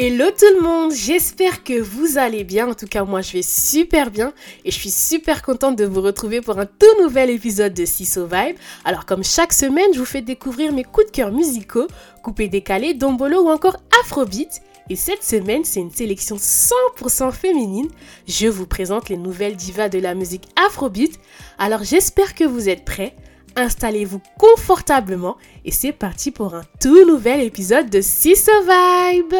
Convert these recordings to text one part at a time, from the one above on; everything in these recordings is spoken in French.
Hello tout le monde, j'espère que vous allez bien. En tout cas, moi je vais super bien et je suis super contente de vous retrouver pour un tout nouvel épisode de Siso Vibe. Alors, comme chaque semaine, je vous fais découvrir mes coups de cœur musicaux, coupés décalés, dombolo ou encore afrobeat. Et cette semaine, c'est une sélection 100% féminine. Je vous présente les nouvelles divas de la musique afrobeat. Alors, j'espère que vous êtes prêts. Installez-vous confortablement et c'est parti pour un tout nouvel épisode de Siso Vibe.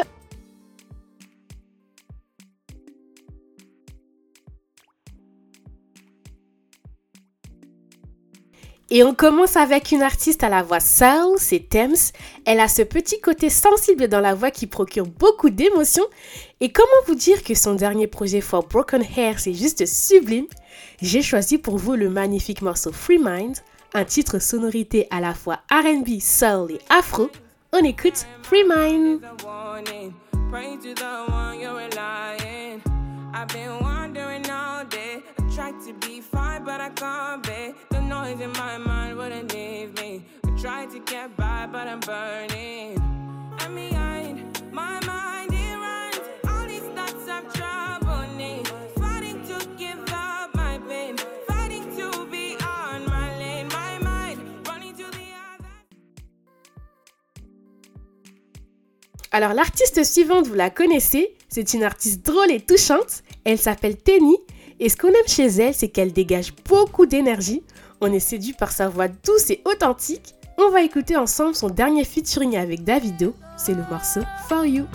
Et on commence avec une artiste à la voix soul, c'est Thames. Elle a ce petit côté sensible dans la voix qui procure beaucoup d'émotions. Et comment vous dire que son dernier projet For Broken Hair, c'est juste sublime? J'ai choisi pour vous le magnifique morceau Free Mind, un titre sonorité à la fois RB, soul et afro. On écoute Free Mind. Alors l'artiste suivante, vous la connaissez, c'est une artiste drôle et touchante. Elle s'appelle Tenny et ce qu'on aime chez elle, c'est qu'elle dégage beaucoup d'énergie. On est séduit par sa voix douce et authentique. On va écouter ensemble son dernier featuring avec Davido. C'est le morceau For You.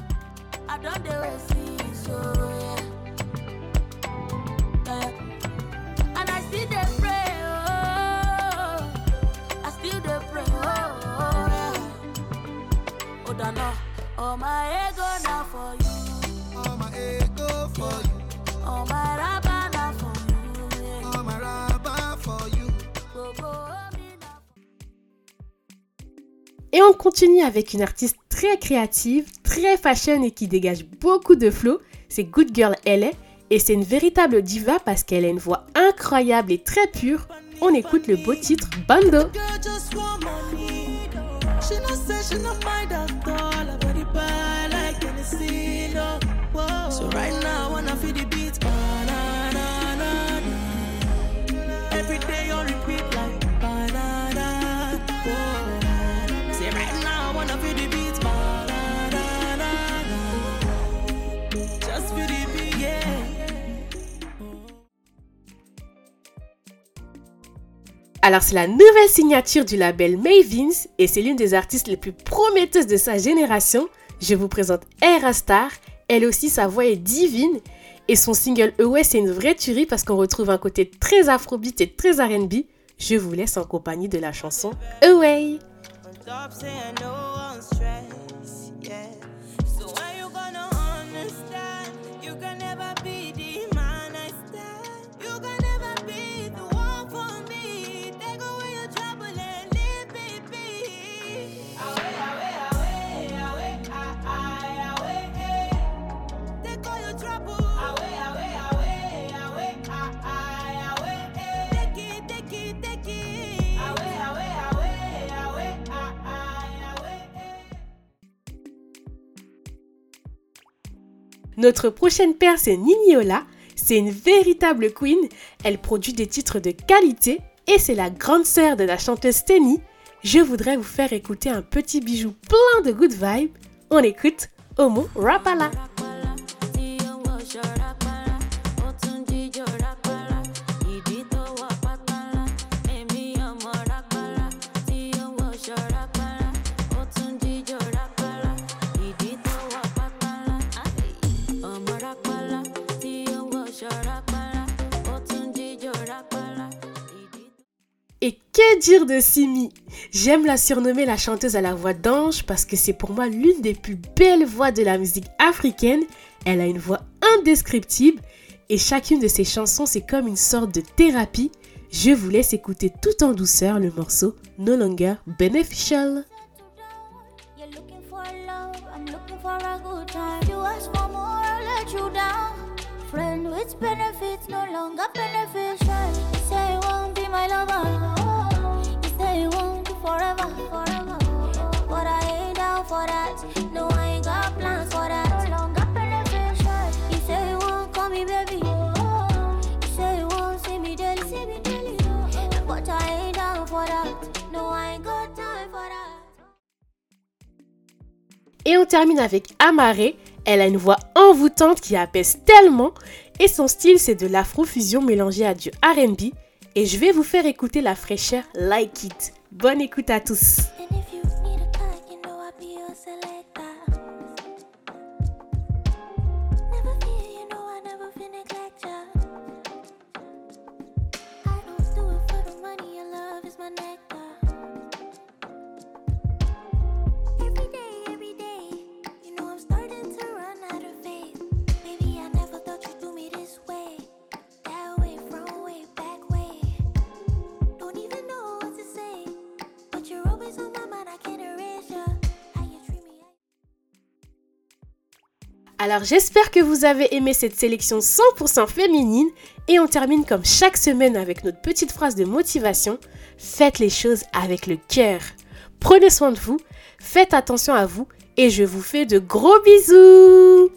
Et on continue avec une artiste très créative, très fashion et qui dégage beaucoup de flow. C'est Good Girl LA et c'est une véritable diva parce qu'elle a une voix incroyable et très pure. On écoute le beau titre Bando. Alors c'est la nouvelle signature du label Mavins et c'est l'une des artistes les plus prometteuses de sa génération. Je vous présente Era Star. Elle aussi, sa voix est divine. Et son single Away, c'est une vraie tuerie parce qu'on retrouve un côté très afrobeat et très RB. Je vous laisse en compagnie de la chanson Away. Notre prochaine paire, c'est Niniola. C'est une véritable queen. Elle produit des titres de qualité et c'est la grande sœur de la chanteuse Tenny. Je voudrais vous faire écouter un petit bijou plein de good vibes. On écoute Homo Rapala. Et que dire de Simi? J'aime la surnommer la chanteuse à la voix d'ange parce que c'est pour moi l'une des plus belles voix de la musique africaine. Elle a une voix indescriptible et chacune de ses chansons c'est comme une sorte de thérapie. Je vous laisse écouter tout en douceur le morceau No Longer Beneficial friend with benefits, no longer beneficial. Say won't be my lover. Forever, forever. But I ain't down for that. No, I got plans for that. I ain't down for that. No, I got time for that. Et on termine avec Amaré, elle a une voix envoûtante qui apaise tellement et son style c'est de l'afrofusion mélangée à du RB. Et je vais vous faire écouter la fraîcheur Like It. Bonne écoute à tous. Alors j'espère que vous avez aimé cette sélection 100% féminine et on termine comme chaque semaine avec notre petite phrase de motivation. Faites les choses avec le cœur. Prenez soin de vous, faites attention à vous et je vous fais de gros bisous